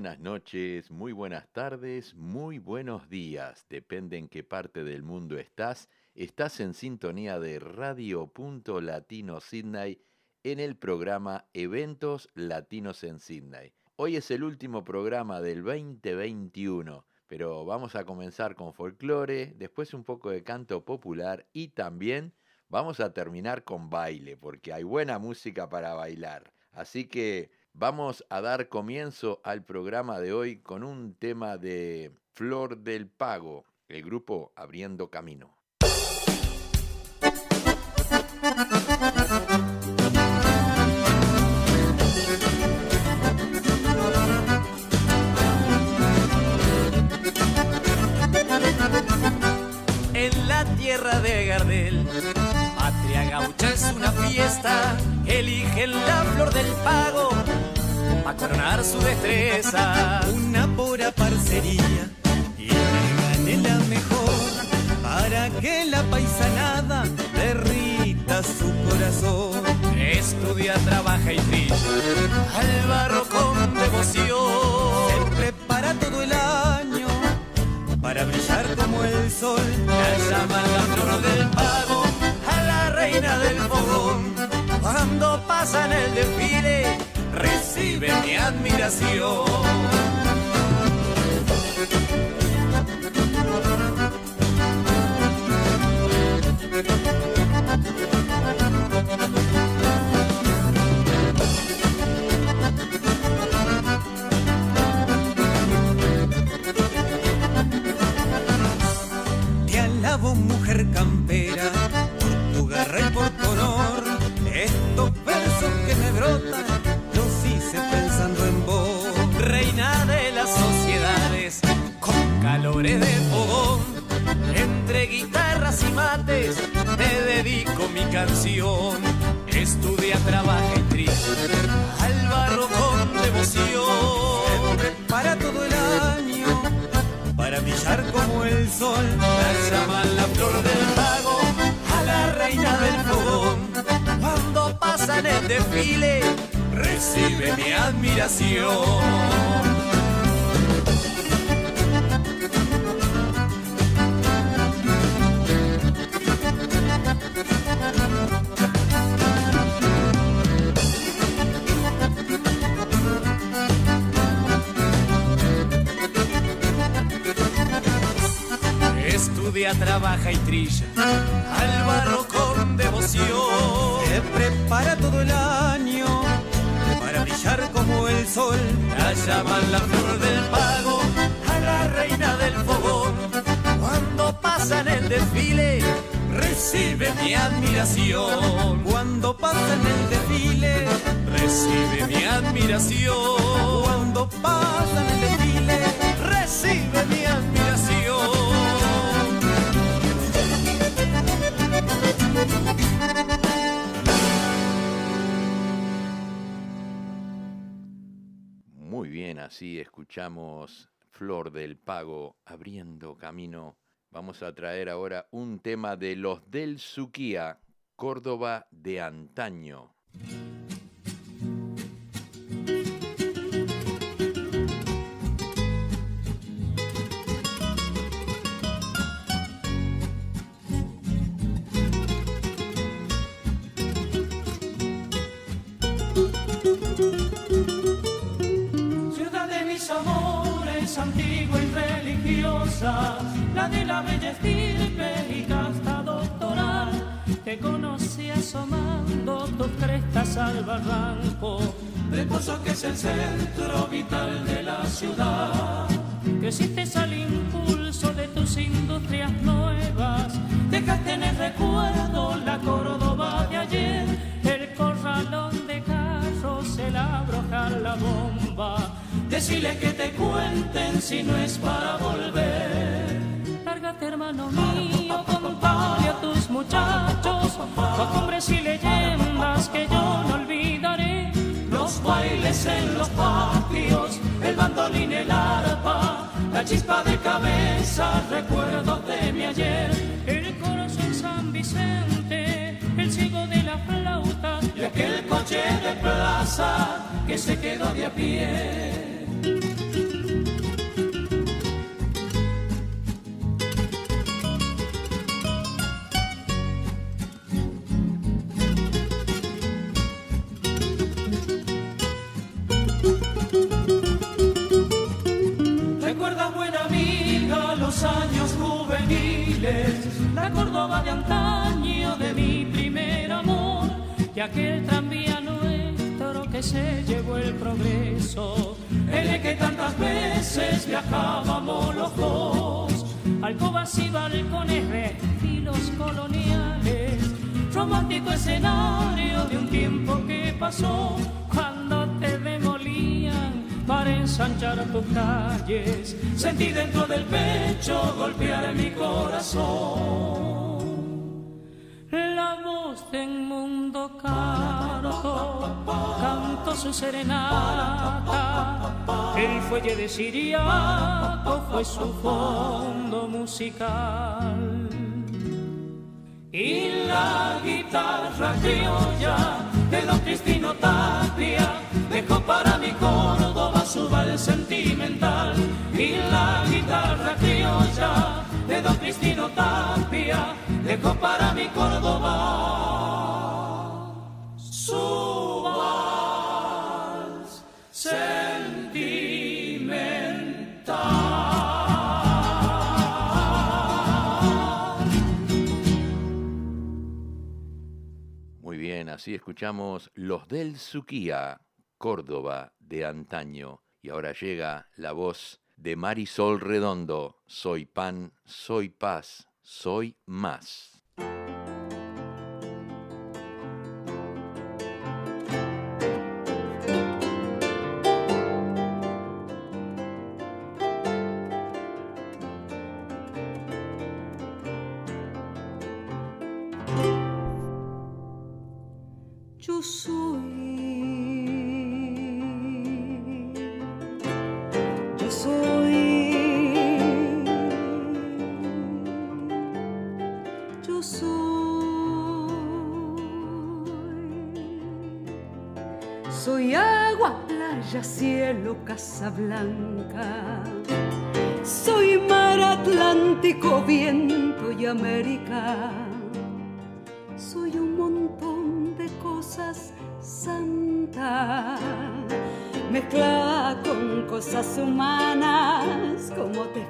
Buenas noches, muy buenas tardes, muy buenos días. Depende en qué parte del mundo estás. Estás en sintonía de Radio Latino Sydney en el programa Eventos Latinos en Sydney. Hoy es el último programa del 2021, pero vamos a comenzar con folclore, después un poco de canto popular y también vamos a terminar con baile, porque hay buena música para bailar. Así que vamos a dar comienzo al programa de hoy con un tema de Flor del Pago, el grupo Abriendo Camino. En la tierra de Gardel gaucha es una fiesta, eligen la flor del pago para coronar su destreza. Una pura parcería y gane la mejor para que la paisanada derrita su corazón. Estudia, trabaja y brilla al barro con devoción. Se prepara todo el año para brillar como el sol. La llama la flor del pago reina del fogón. Cuando pasa en el desfile, recibe mi admiración. Te alabo, mujer campera brotan los hice pensando en vos. Reina de las sociedades, con calores de fogón. Entre guitarras y mates te dedico mi canción. Estudia, trabaja y triste al barro con devoción. Para todo el año, para brillar como el sol. La llaman la flor del pago la reina del fogón. En el desfile, recibe mi admiración. estudia, trabaja y trilla al barro con devoción. Prepara todo el año para brillar como el sol. La llaman la flor del pago a la reina del fogón. Cuando pasa en el desfile, recibe mi admiración. Cuando pasa en el desfile, recibe mi admiración. Cuando pasa en el desfile, recibe mi admiración. Así escuchamos Flor del Pago abriendo camino. Vamos a traer ahora un tema de los del Suquía, Córdoba de antaño. Antigua y religiosa, la de la bella estirpe y casta doctoral. Te conocí asomando tus crestas al barranco, de Pozo que es el centro vital de la ciudad. Que hiciste al impulso de tus industrias nuevas, dejaste en el recuerdo la Córdoba de ayer, el corralón de carros, el abrojar la bomba Decile que te cuenten si no es para volver. Lárgate, hermano mío, contale a tus muchachos costumbres y leyendas que yo no olvidaré. Los bailes en los patios, el bandolín, el arpa, la chispa de cabeza, recuerdos de mi ayer. El corazón San Vicente, el ciego de la flauta y aquel coche de plaza que se quedó de a pie. Se llevó el progreso, el que tantas veces viajábamos los dos, alcobas y balcones de estilos coloniales, romántico escenario de un tiempo que pasó cuando te demolían para ensanchar tus calles. Sentí dentro del pecho golpear mi corazón. La voz de un mundo canto, canto su serenata. El fuelle de Siriaco fue su fondo musical. Y la guitarra criolla de don Cristino Tapia dejó para mi Córdoba su vals sentimental y la guitarra criolla de don Cristino Tapia dejó para mi Córdoba su vals sentimental. Muy bien, así escuchamos Los del Suquía, Córdoba de antaño. Y ahora llega la voz de Marisol Redondo. Soy pan, soy paz, soy más. Yo soy, yo soy, yo soy, soy agua, playa, cielo, casa blanca. Soy mar Atlántico, viento y América.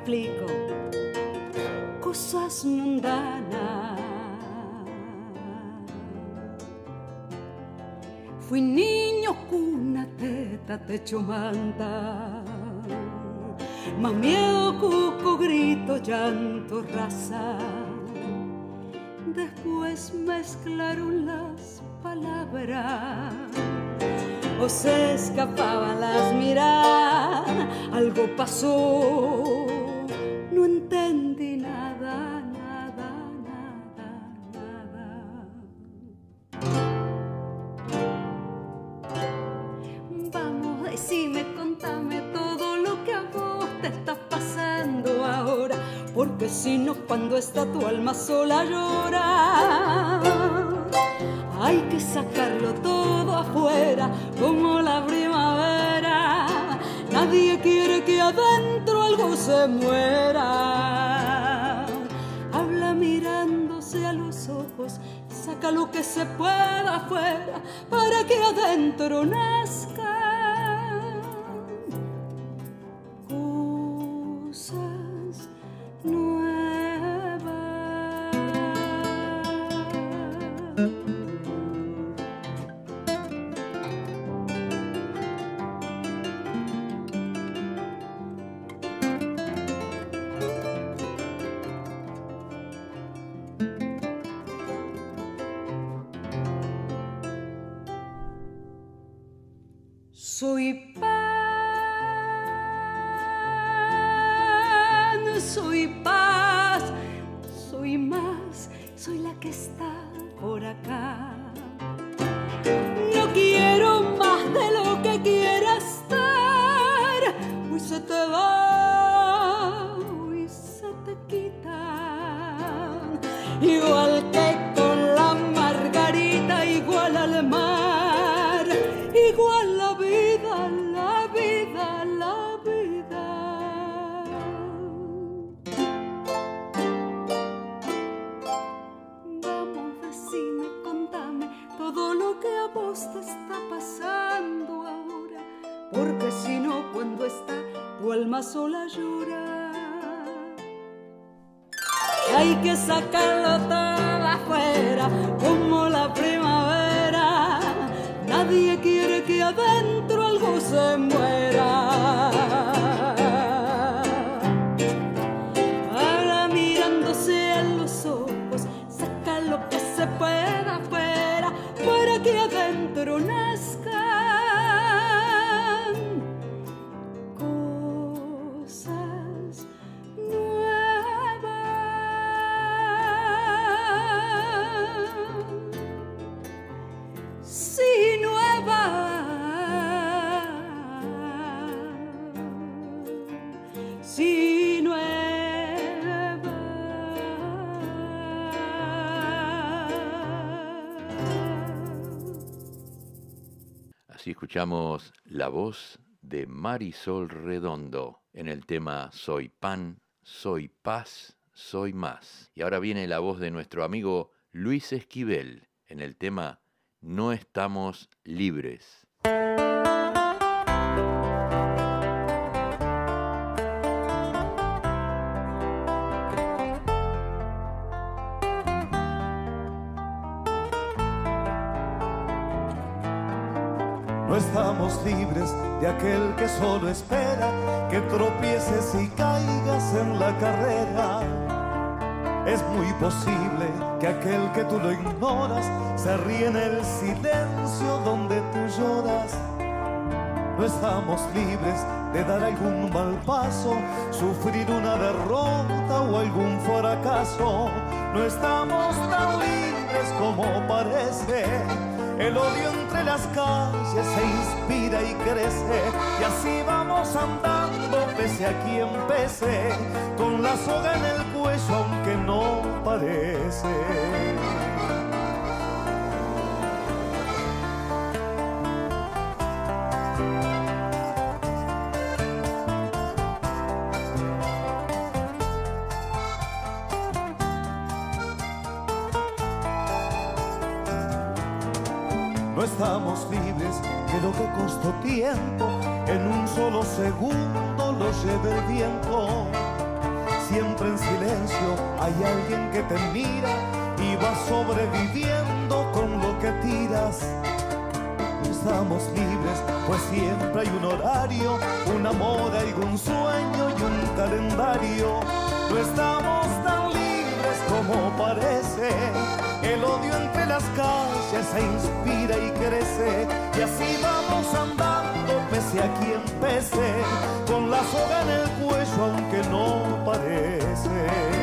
Explico, cosas mundanas. Fui niño, cuna, teta, techo, manta. Más miedo, cuco, grito, llanto, raza. Después mezclaron las palabras o se escapaban las miradas. Algo pasó, porque si no, cuando está tu alma sola llora. Hay que sacarlo todo afuera, como la primavera. Nadie quiere que adentro algo se muera. Habla mirándose a los ojos, saca lo que se pueda afuera para que adentro nazca. Nuevas. Soy escuchamos la voz de Marisol Redondo en el tema Soy pan, soy paz, soy más. Y ahora viene la voz de nuestro amigo Luis Esquivel en el tema No estamos libres. Estamos libres de aquel que solo espera que tropieces y caigas en la carrera. Es muy posible que aquel que tú lo ignoras se ríe en el silencio donde tú lloras. No estamos libres de dar algún mal paso, sufrir una derrota o algún fracaso. No estamos tan libres como parece el odio las calles se inspira y crece y así vamos andando pese a quien pese, con la soga en el cuello aunque no parece. Segundo lo lleve el viento. Siempre en silencio hay alguien que te mira y va sobreviviendo con lo que tiras. estamos libres, pues siempre hay un horario, una moda un sueño y un calendario. No estamos tan libres como parece el odio entre las calles se inspira y crece y así vamos andando pese a quien pese, con la soga en el cuello aunque no parece.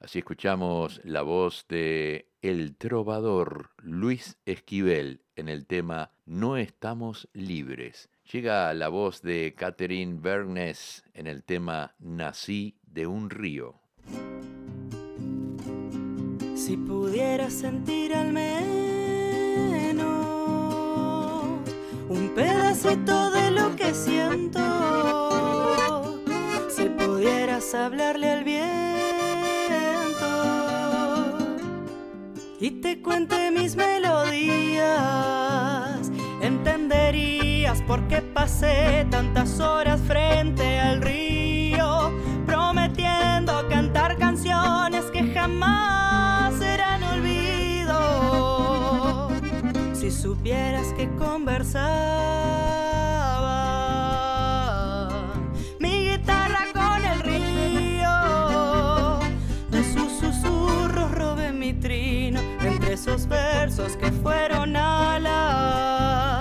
Así escuchamos la voz de el trovador Luis Esquivel en el tema No estamos libres. Llega la voz de Catherine Bernes en el tema Nací de un río. Si pudiera sentir al menos un pedacito de lo que siento, si pudieras hablarle al viento y te cuente mis melodías, entenderías por qué pasé tantas horas frente al río, prometiendo cantar canciones que jamás serán olvido. Si supieras que conversaba mi guitarra con el río, de sus susurros robé mi trino esos versos que fueron alas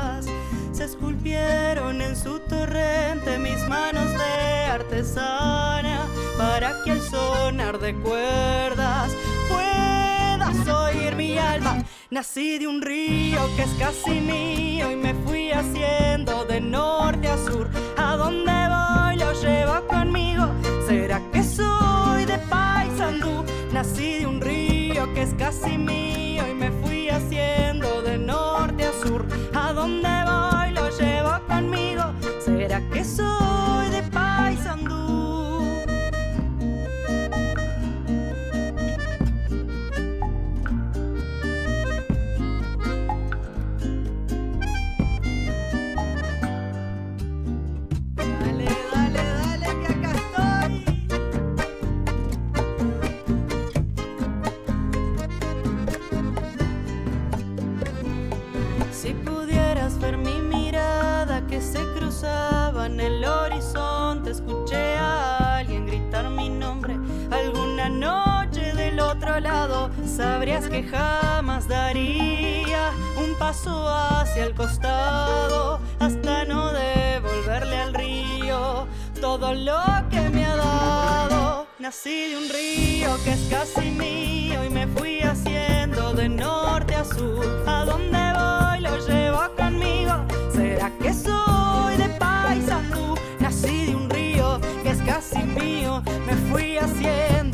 en su torrente mis manos de artesana para que al sonar de cuerdas puedas oír mi alma. Nací de un río que es casi mío y me fui haciendo de norte a sur. A donde voy lo llevo conmigo. ¿Será que soy de Paysandú? Nací de un río que es casi mío jamás daría un paso hacia el costado hasta no devolverle al río todo lo que me ha dado. Nací de un río que es casi mío y me fui haciendo de norte a sur. A donde voy lo llevo conmigo. ¿Será que soy de Paisandú? Nací de un río que es casi mío. Me fui haciendo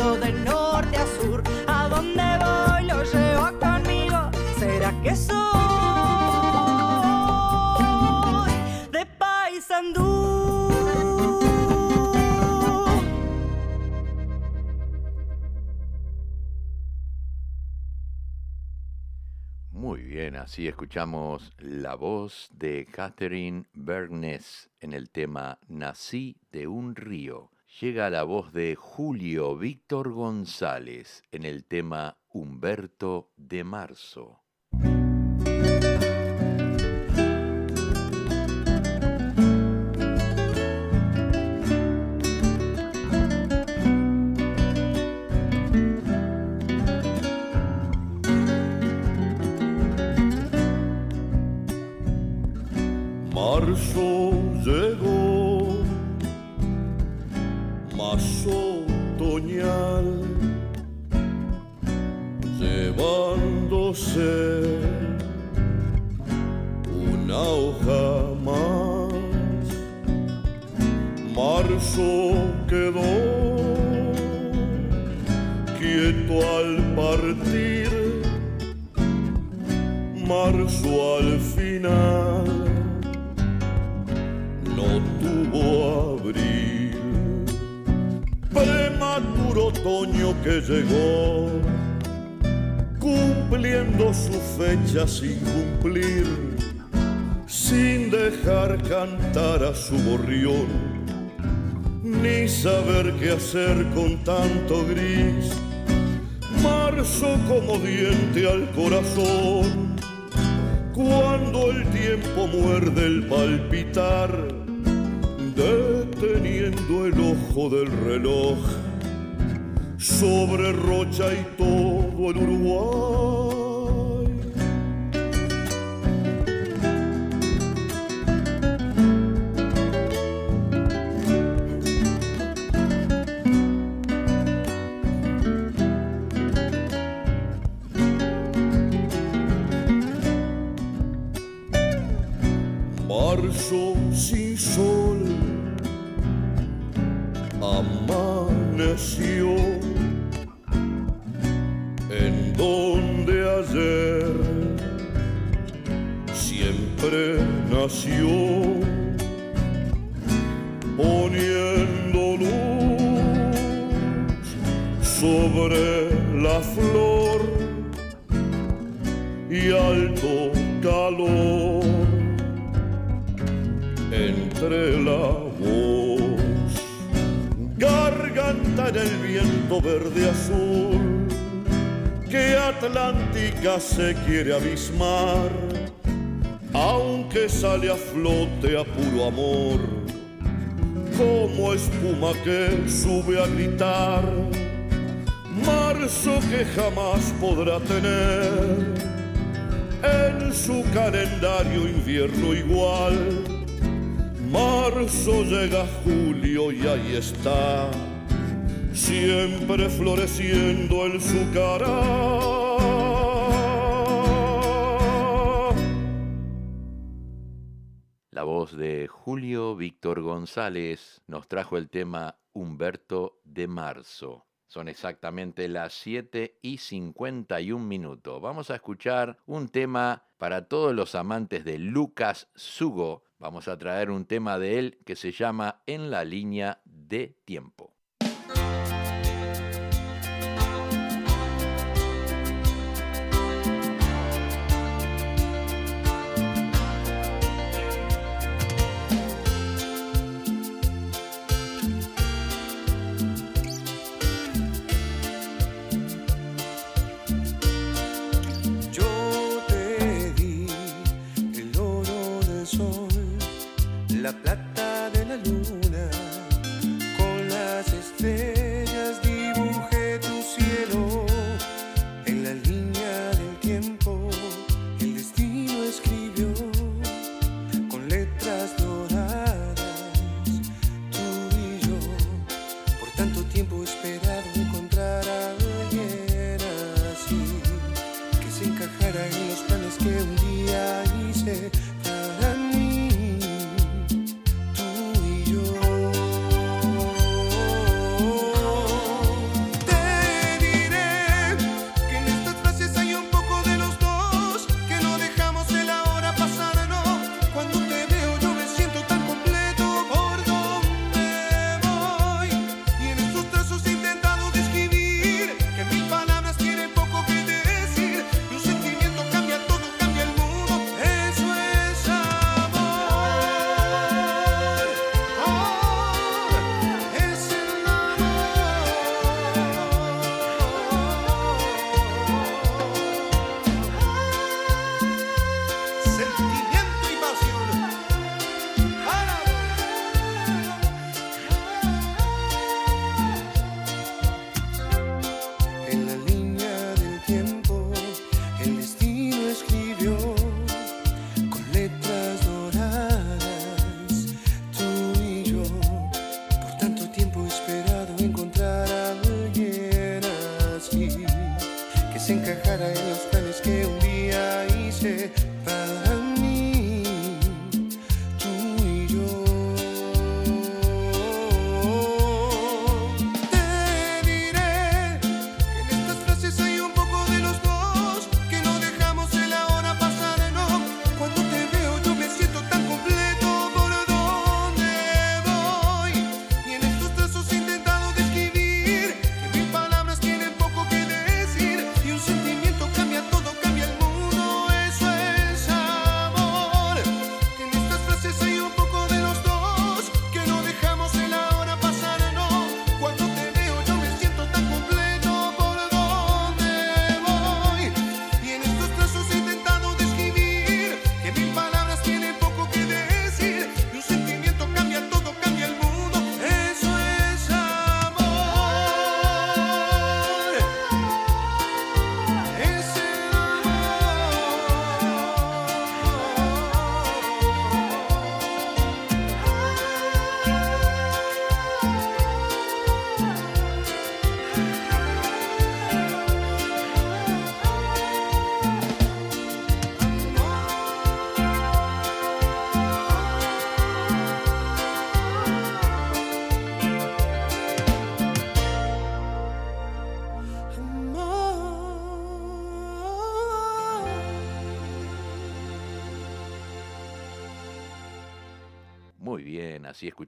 bien, así escuchamos la voz de Catherine Bergnes en el tema Nací de un río. Llega la voz de Julio Víctor González en el tema Humberto de Marzo. Marzo saber sobre la flor y alto calor. Entre la voz, garganta en el viento verde azul, que Atlántica se quiere abismar, aunque sale a flote a puro amor, como espuma que sube a gritar, marzo que jamás podrá tener en su calendario invierno igual Marzo llega julio y ahí está, siempre floreciendo en su cara. La voz de Julio Víctor González nos trajo el tema Humberto de Marzo. Son exactamente las 7 y 51 minutos. Vamos a escuchar un tema para todos los amantes de Lucas Sugo. Vamos a traer un tema de él que se llama En la línea de tiempo. La plata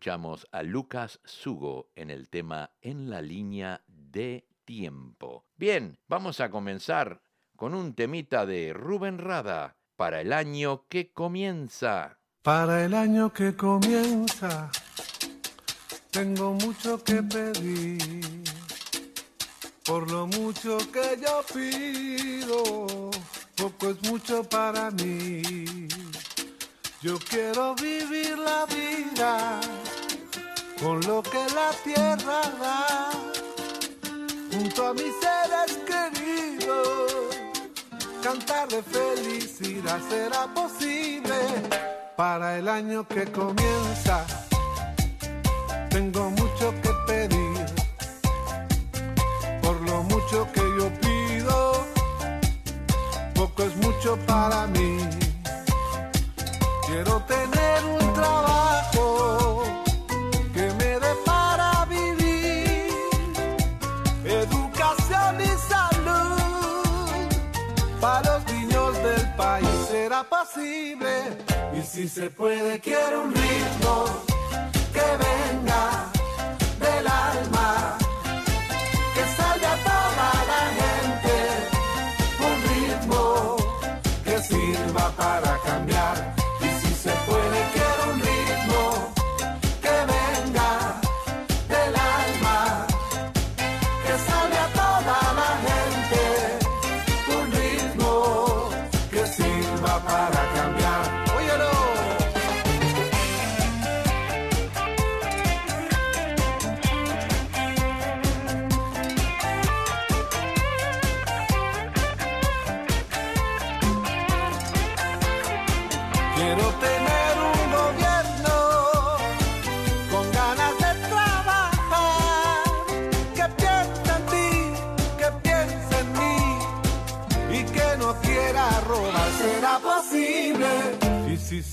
escuchamos a Lucas Sugo en el tema En la línea de tiempo. Bien, vamos a comenzar con un temita de Rubén Rada para el año que comienza. Para el año que comienza, tengo mucho que pedir. Por lo mucho que yo pido, poco es mucho para mí. Yo quiero vivir la vida con lo que la tierra da, junto a mis seres queridos. Cantar de felicidad será posible para el año que comienza. Tengo mucho que pedir, por lo mucho que yo pido, poco es mucho para mí. Quiero tener un Y si se puede, quiero un ritmo que venga del alma, que salga toda la gente. Un ritmo que sirva para cambiar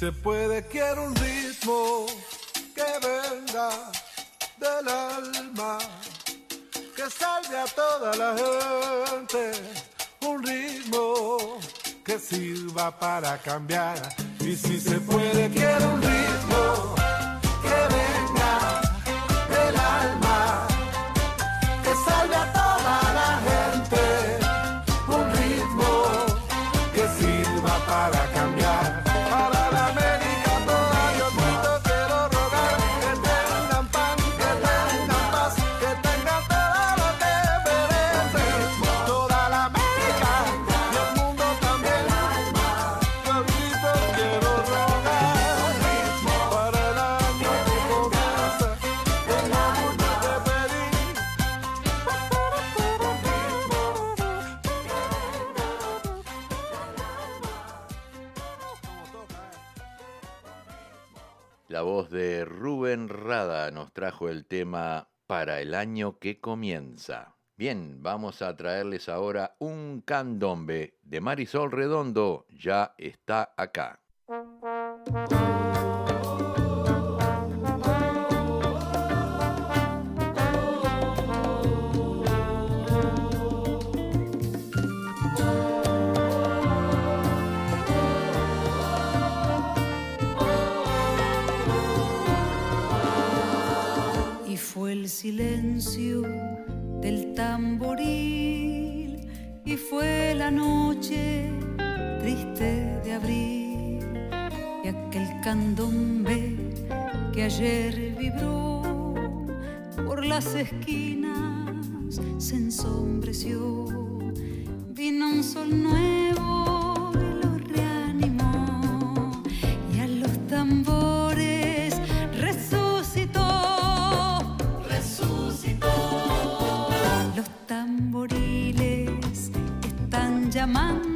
se puede, quiero un ritmo que venga del alma, que salve a toda la gente. Un ritmo que sirva para cambiar. Y si se puede, quiero un ritmo La voz de Rubén Rada nos trajo el tema para el año que comienza. Bien, vamos a traerles ahora un candombe de Marisol Redondo. Ya está acá. El silencio del tamboril y fue la noche triste de abril y aquel candombe que ayer vibró por las esquinas se ensombreció. Vino un sol nuevo están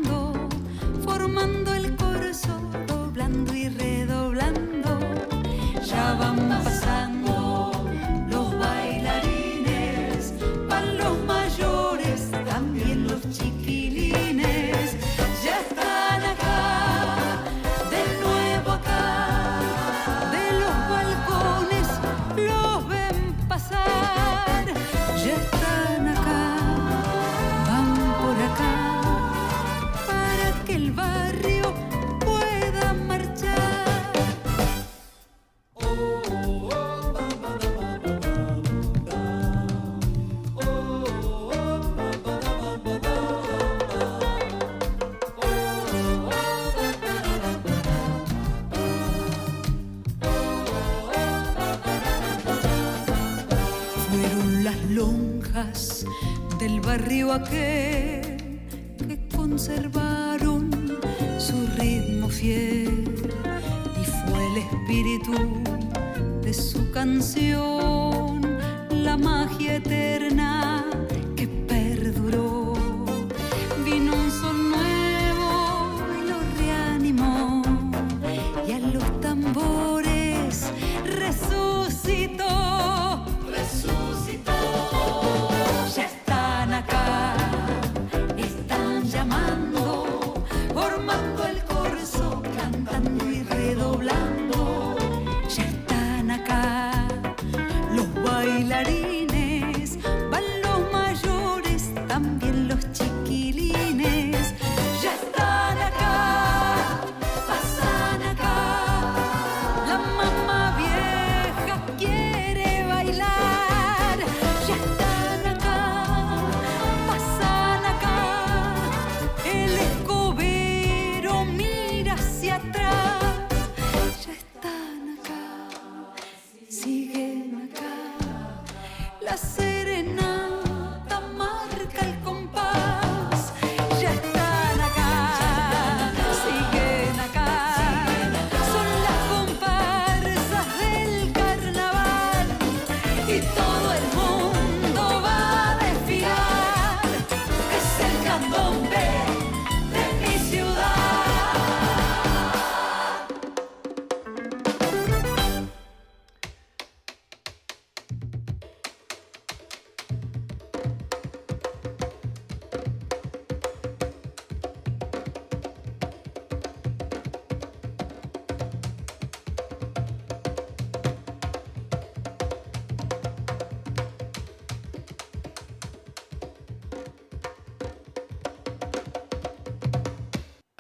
que conservaron su ritmo fiel y fue el espíritu de su canción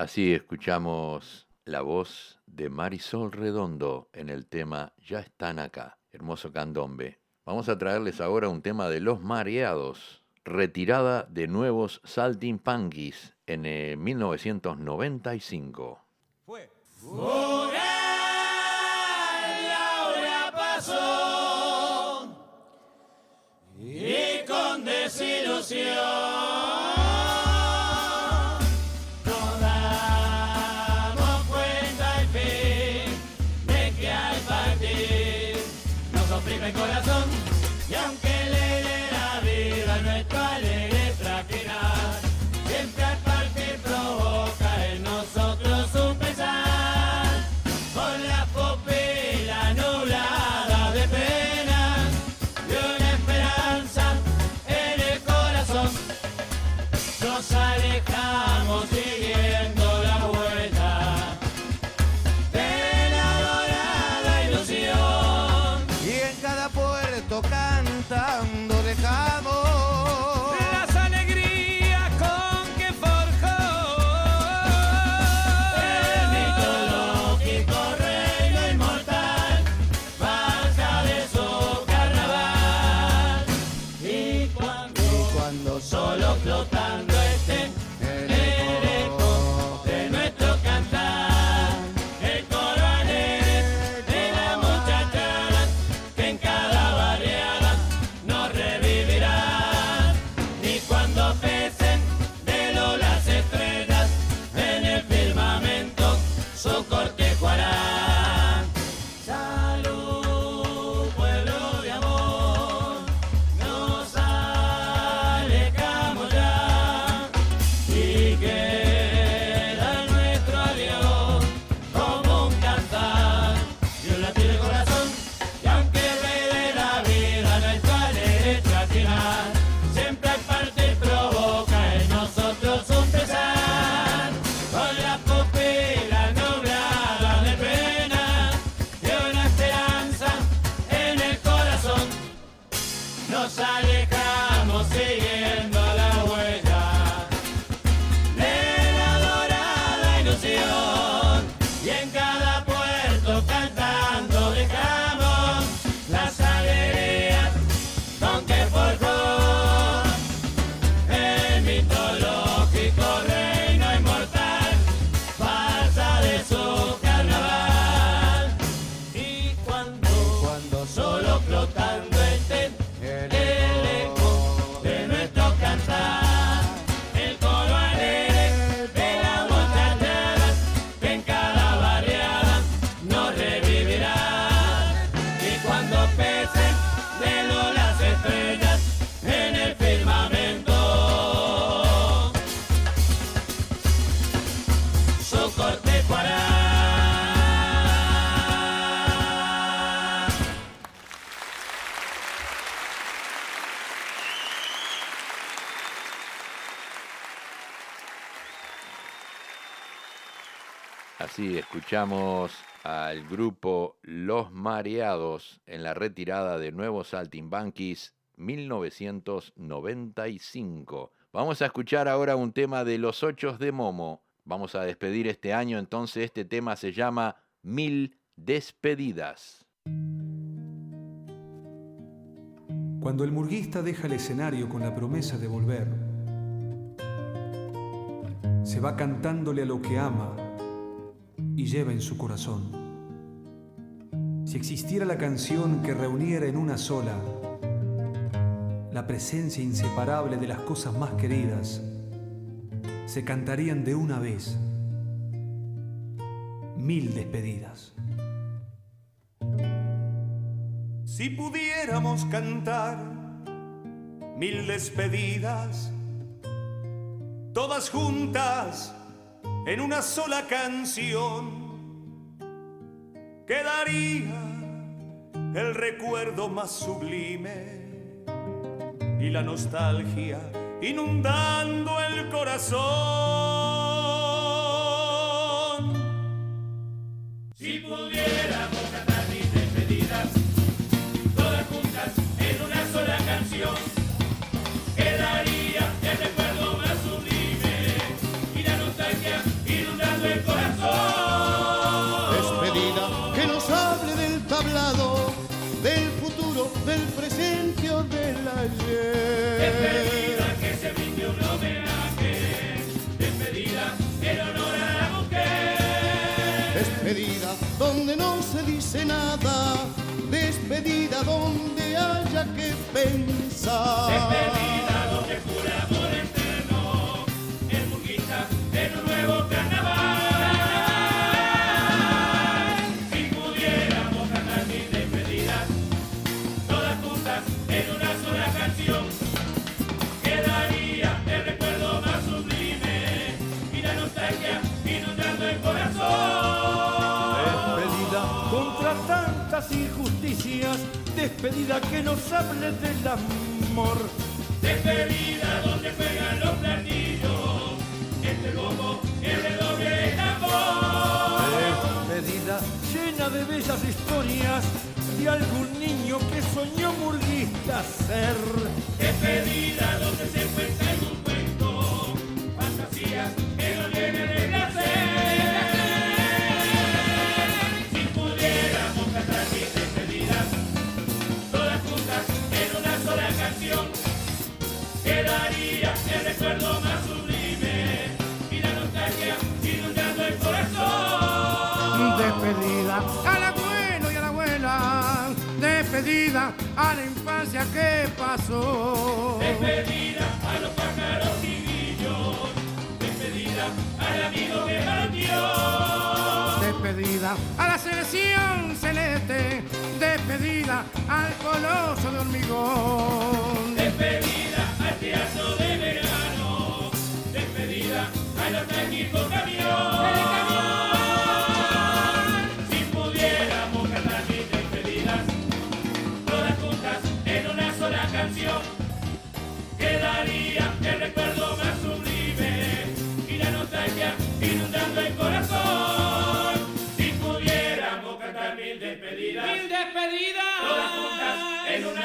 Así escuchamos la voz de Marisol Redondo en el tema Ya están acá, hermoso candombe. Vamos a traerles ahora un tema de Los Mareados, retirada de nuevos Saltimpanquis en el 1995. Fue. pasó y con desilusión. Escuchamos al grupo Los Mareados en la retirada de Nuevos Saltimbanquis 1995. Vamos a escuchar ahora un tema de Los Ochos de Momo. Vamos a despedir este año, entonces este tema se llama Mil Despedidas. Cuando el murguista deja el escenario con la promesa de volver, se va cantándole a lo que ama y lleva en su corazón. Si existiera la canción que reuniera en una sola la presencia inseparable de las cosas más queridas, se cantarían de una vez mil despedidas. Si pudiéramos cantar mil despedidas, todas juntas, en una sola canción quedaría el recuerdo más sublime y la nostalgia inundando el corazón. Nada. Despedida donde haya que pensar. Injusticias, despedida que nos hable del amor. Despedida donde juegan los platillos, entre el bombo, el redoble el tambor. Despedida llena de bellas historias de algún niño que soñó murguista ser. Despedida donde se cuenta Despedida al abuelo y a la abuela, despedida a la infancia que pasó. Despedida a los pájaros y grillos, despedida al amigo que partió. Despedida a la selección celeste, despedida al coloso de hormigón. Despedida al teatro de verano, despedida al nostálgico camión.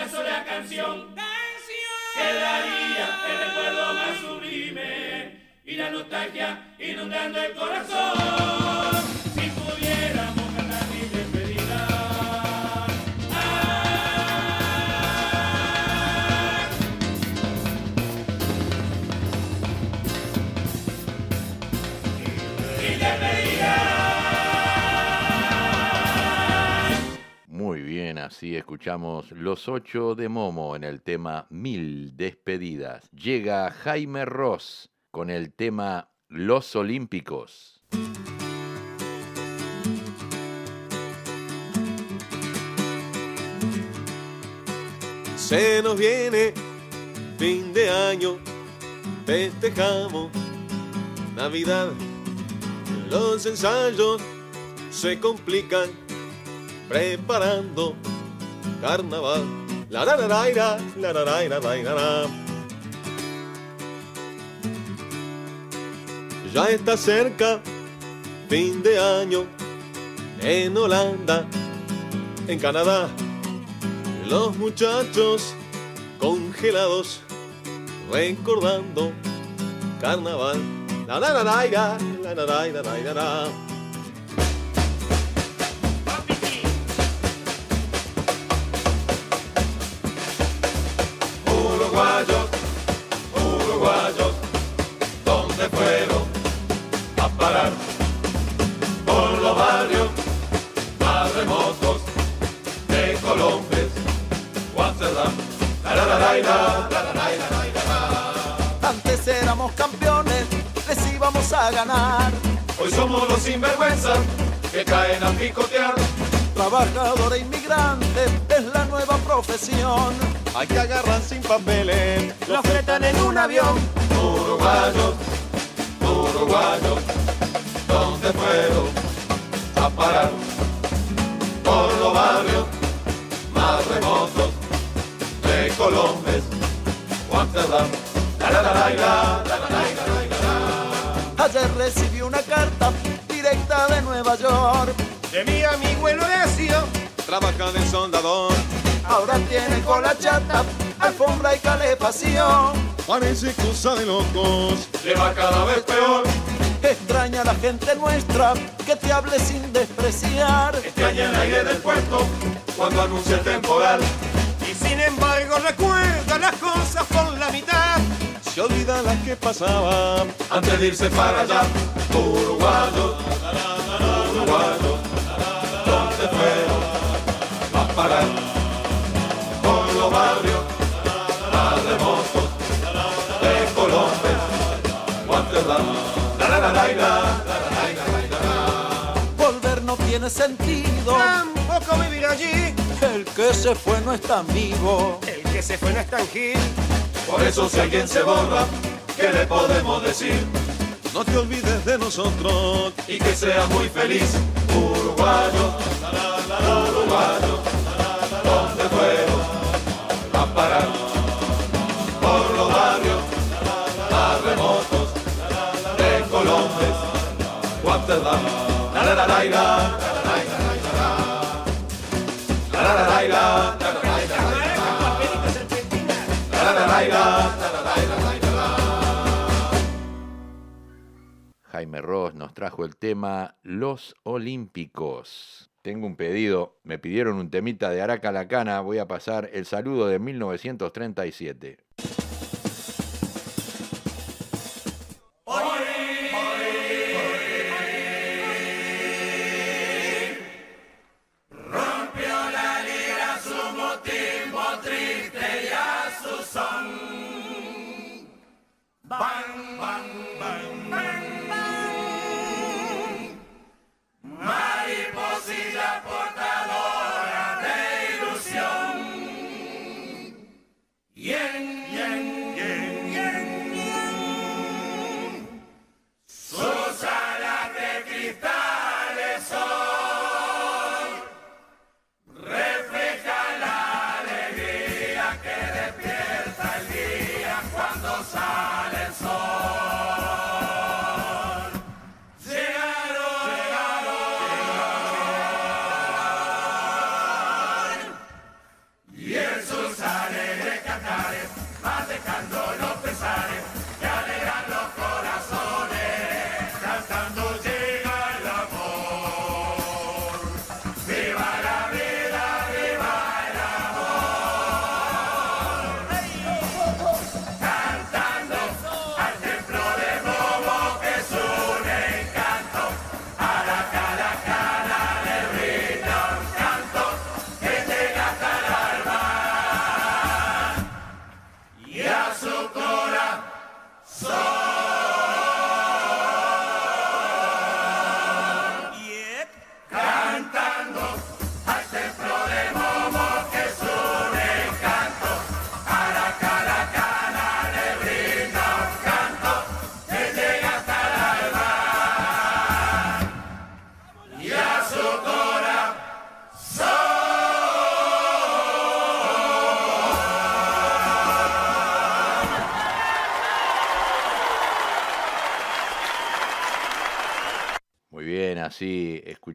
Sola canción, quedaría el recuerdo más sublime y la nostalgia inundando el corazón. Así escuchamos Los Ocho de Momo en el tema Mil Despedidas. Llega Jaime Ross con el tema Los Olímpicos. Se nos viene fin de año, festejamos Navidad. Los ensayos se complican preparando carnaval. La la la la la la la la la. Ya está cerca fin de año en Holanda, en Canadá. Los muchachos congelados recordando carnaval. La la la la la la la la la la Antes éramos campeones, les íbamos a ganar. Hoy somos los sinvergüenzas que caen a picotear. Trabajador e inmigrante es la nueva profesión. Hay que agarrar sin papeles. Lo fletan en un avión. Uruguayos, uruguayos, ¿dónde fueron a parar? Ayer recibí una carta directa de Nueva York. De mi amigo el Horacio, trabaja de soldador. Ahora tiene cola chata, alfombra y calefacción. Parece cosa de locos. Le va cada vez peor. Extraña a la gente nuestra que te hable sin despreciar. Extraña el aire del puerto cuando anuncia el temporal. Y sin embargo recuerda las cosas por la mitad. Que pasaba antes de irse para allá. Uruguayo, uruguayo, ¿dónde fueron a parar? Por los barrios, a remotos de Colombia, Guatemala. La, la, la, la, Volver no tiene sentido. Tampoco vivir allí. El que se fue no es tan vivo. El que se fue no es tan gil. Por eso si alguien se borra, ¿qué le podemos decir? No te olvides de nosotros y que seas muy feliz, uruguayo, uruguayo, ¿dónde fueron a parar? Por los barrios, a remotos de Colombia, Guatemala, la la la la la la la la la la Jaime Ross nos trajo el tema Los Olímpicos. Tengo un pedido, me pidieron un temita de Araca la Cana, voy a pasar el saludo de 1937. one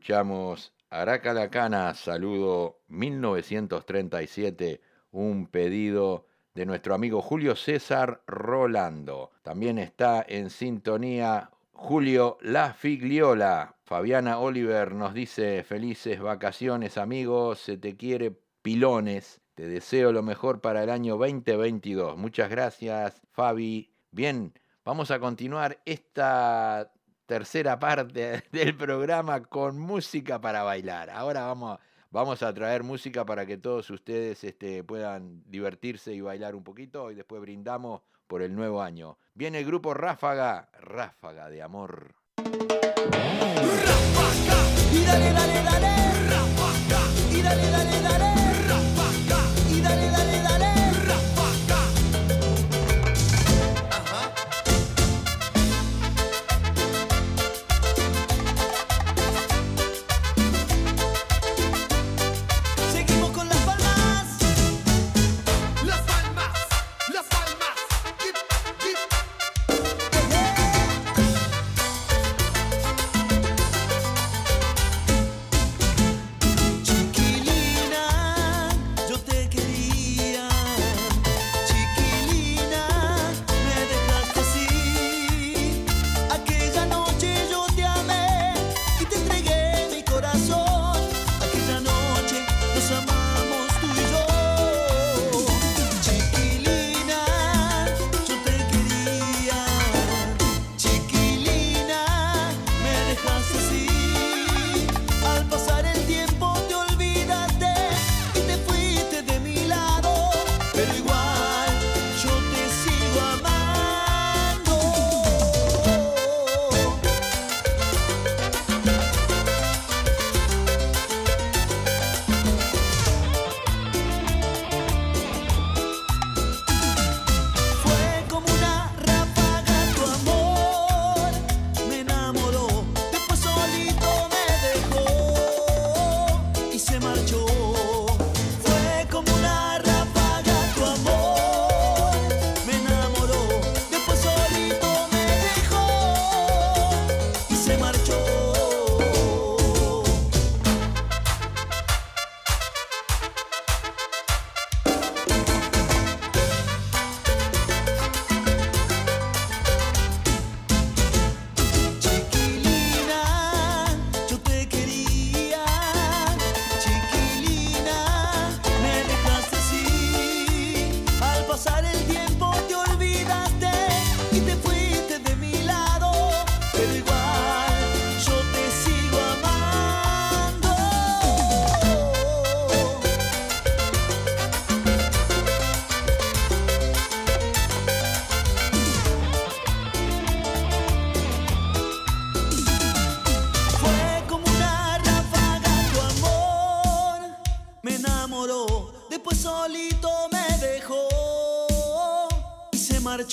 escuchamos Araca la Cana, saludo 1937, un pedido de nuestro amigo Julio César Rolando. También está en sintonía Julio La Figliola. Fabiana Oliver nos dice felices vacaciones amigos, se te quiere pilones. Te deseo lo mejor para el año 2022. Muchas gracias, Fabi. Bien, vamos a continuar esta tercera parte del programa con música para bailar. Ahora vamos, vamos a traer música para que todos ustedes este, puedan divertirse y bailar un poquito y después brindamos por el nuevo año. Viene el grupo Ráfaga, Ráfaga de Amor. Y dale, dale, dale, rafaga. Y dale, dale, dale,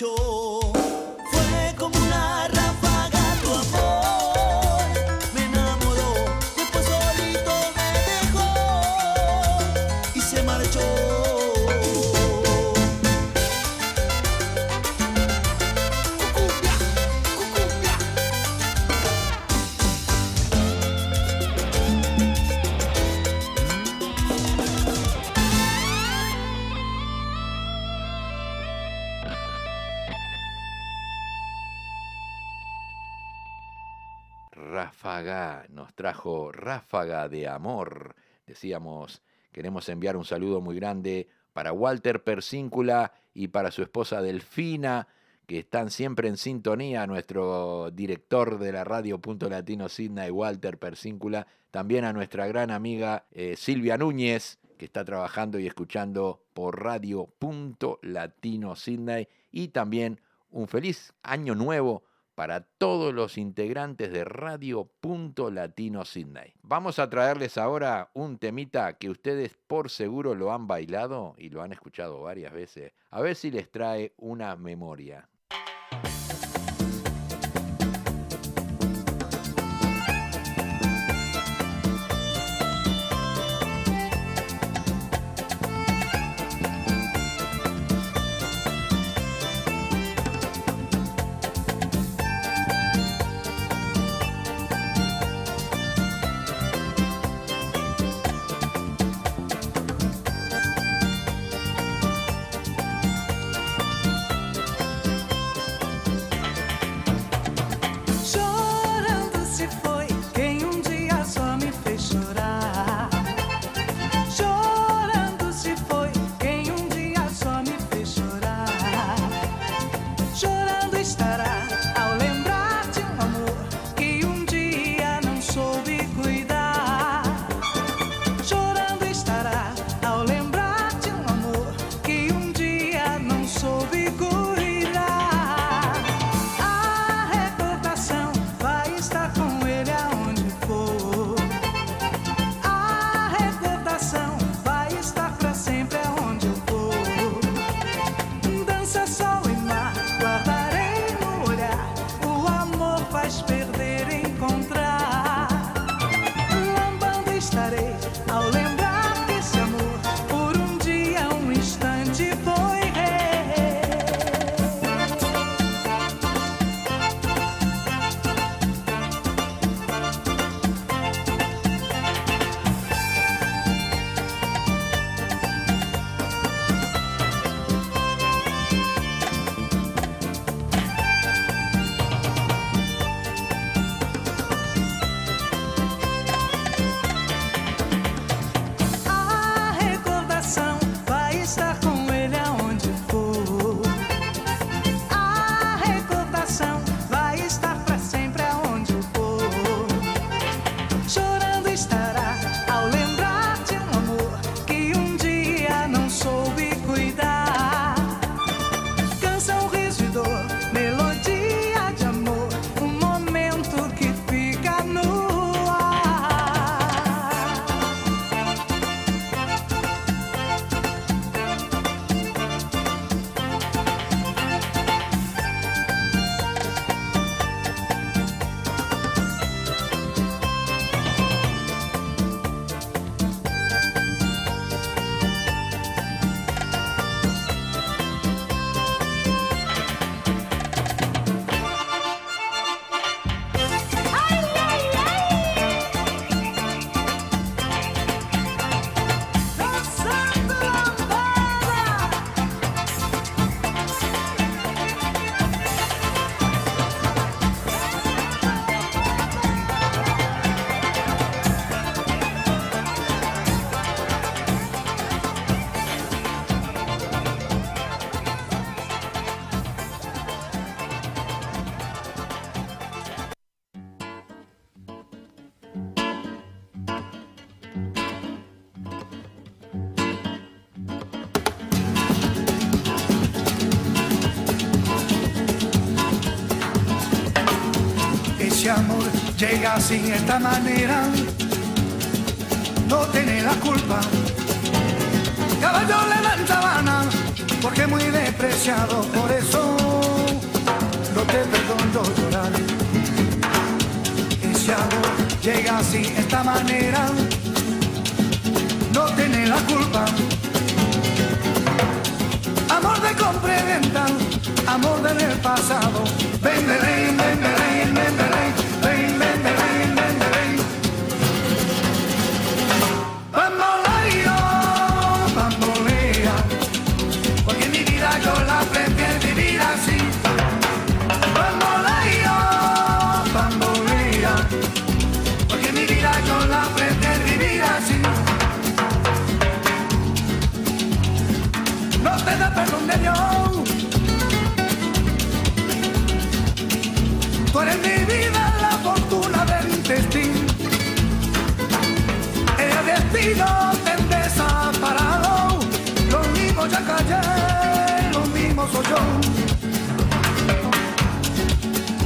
cho trajo Ráfaga de Amor. Decíamos, queremos enviar un saludo muy grande para Walter Persíncula y para su esposa Delfina, que están siempre en sintonía, nuestro director de la radio Punto Latino Sidney, Walter Persíncula, también a nuestra gran amiga eh, Silvia Núñez, que está trabajando y escuchando por radio Punto Latino Sydney, y también un feliz año nuevo para todos los integrantes de Radio Punto Latino Sydney. Vamos a traerles ahora un temita que ustedes por seguro lo han bailado y lo han escuchado varias veces. A ver si les trae una memoria. amor llega sin esta manera, no tiene la culpa. Caballo le dan porque muy despreciado, por eso no te perdono llorar. Ese amor llega sin esta manera, no tiene la culpa. Amor de compra y venta, amor del pasado, vende, vende, vende, vende. mi vida la fortuna del destino. El destino te desaparado. lo mismo ya callé, lo mismo soy yo.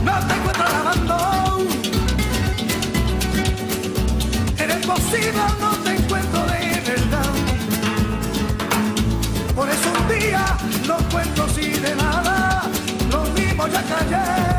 No te encuentro lavando, eres posible, no te encuentro de verdad. Por eso un día no cuento sin de nada, lo mismo ya callé.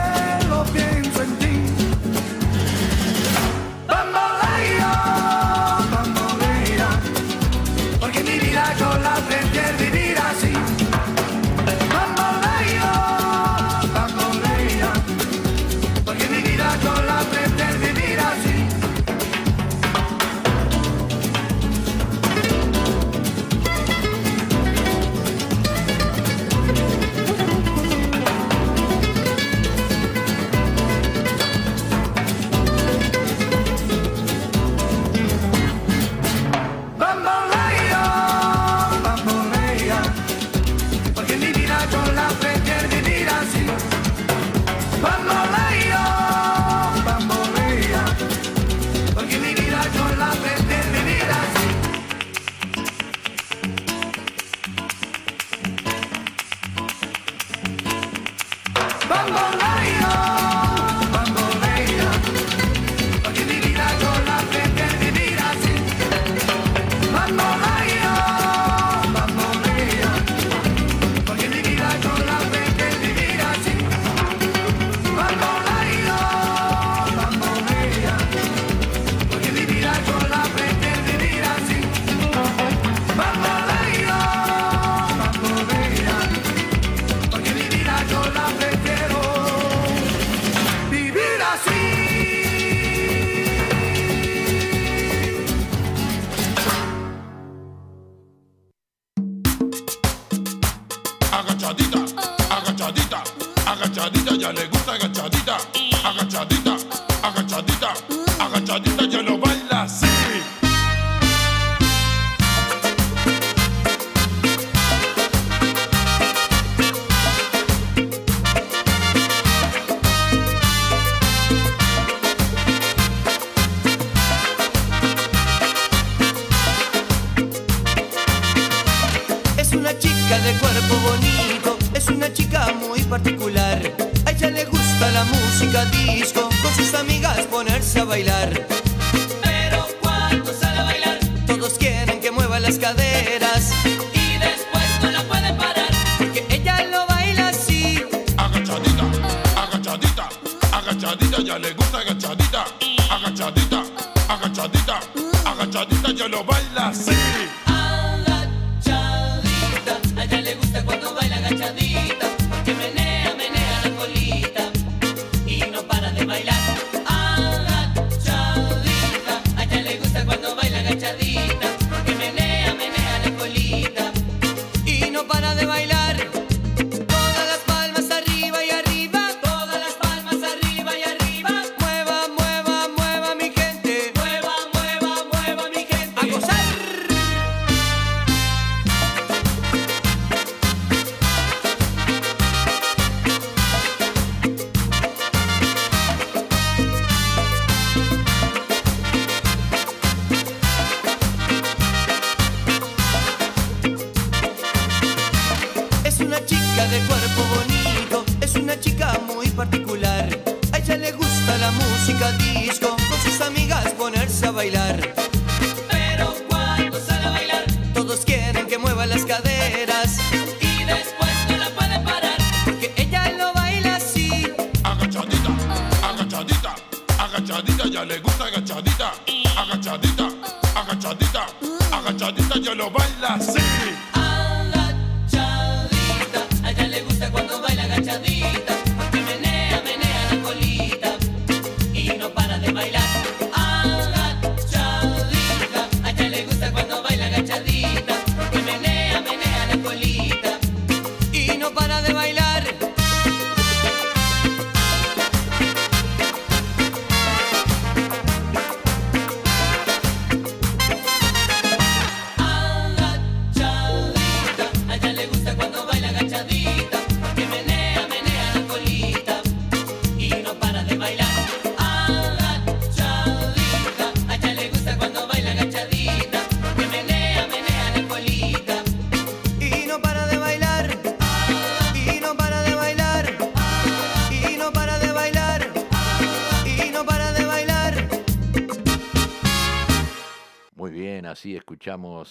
ella le gusta agachadita, agachadita, agachadita, agachadita, ya lo baila así.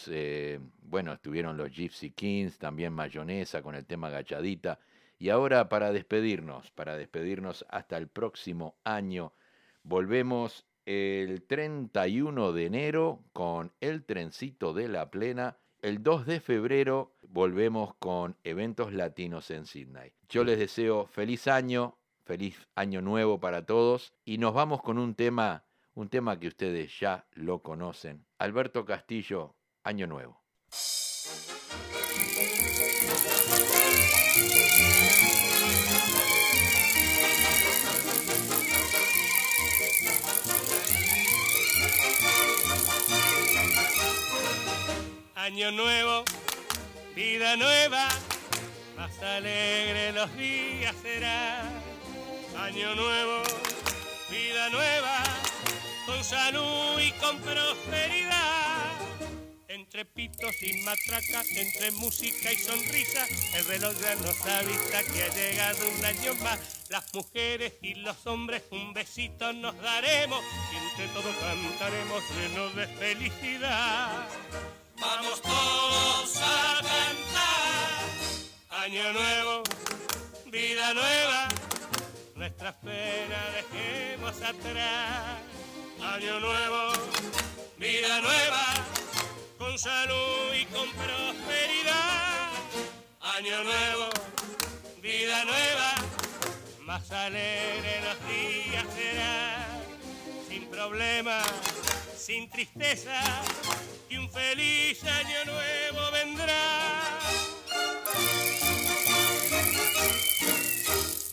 Eh, bueno, estuvieron los Gypsy Kings, también Mayonesa con el tema Gachadita. Y ahora para despedirnos, para despedirnos hasta el próximo año, volvemos el 31 de enero con el trencito de la plena. El 2 de febrero volvemos con eventos latinos en Sydney. Yo les deseo feliz año, feliz año nuevo para todos y nos vamos con un tema, un tema que ustedes ya lo conocen. Alberto Castillo, Año Nuevo. Año nuevo, vida nueva, más alegre los días será. Año nuevo, vida nueva, con salud y con prosperidad. Entre pitos y matracas, entre música y sonrisa, el reloj ya nos avisa que ha llegado un año más. Las mujeres y los hombres un besito nos daremos y entre todos cantaremos llenos de felicidad. Vamos todos a cantar. Año nuevo, vida nueva, nuestras penas dejemos atrás. Año nuevo, vida nueva, salud y con prosperidad. Año nuevo, vida nueva, más alegre los días serán. Sin problemas, sin tristeza, y un feliz año nuevo vendrá.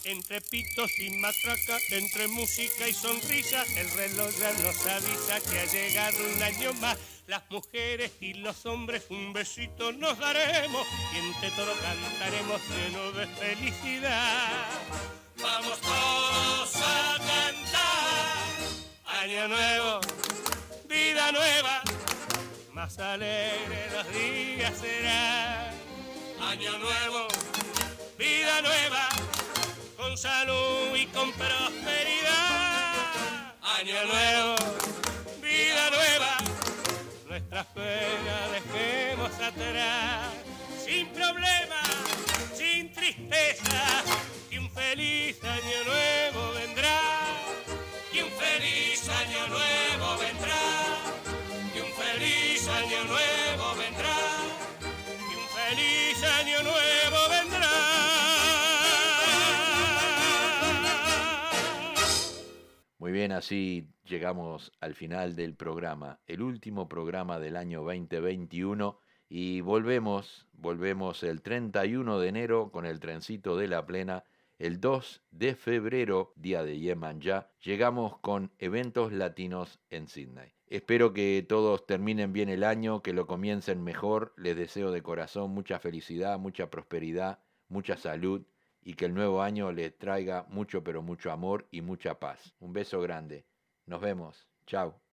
Entre pitos y matraca, entre música y sonrisa, el reloj ya nos avisa que ha llegado un año más. Las mujeres y los hombres un besito nos daremos y entre todos cantaremos llenos de felicidad. Vamos todos a cantar. Año nuevo, vida nueva, más alegre los días serán. Año nuevo, vida nueva, con salud y con prosperidad. Año nuevo, nuestras penas dejemos atrás. Sin problemas, sin tristeza, y un feliz año nuevo vendrá. Y un feliz año nuevo vendrá. Y un feliz año nuevo vendrá. Y un feliz año nuevo vendrá. Muy bien, así llegamos al final del programa, el último programa del año 2021 y volvemos, volvemos el 31 de enero con el trencito de la plena, el 2 de febrero, día de Yemanjá, llegamos con eventos latinos en Sydney. Espero que todos terminen bien el año, que lo comiencen mejor, les deseo de corazón mucha felicidad, mucha prosperidad, mucha salud y que el nuevo año les traiga mucho pero mucho amor y mucha paz. Un beso grande. Nos vemos. Chao.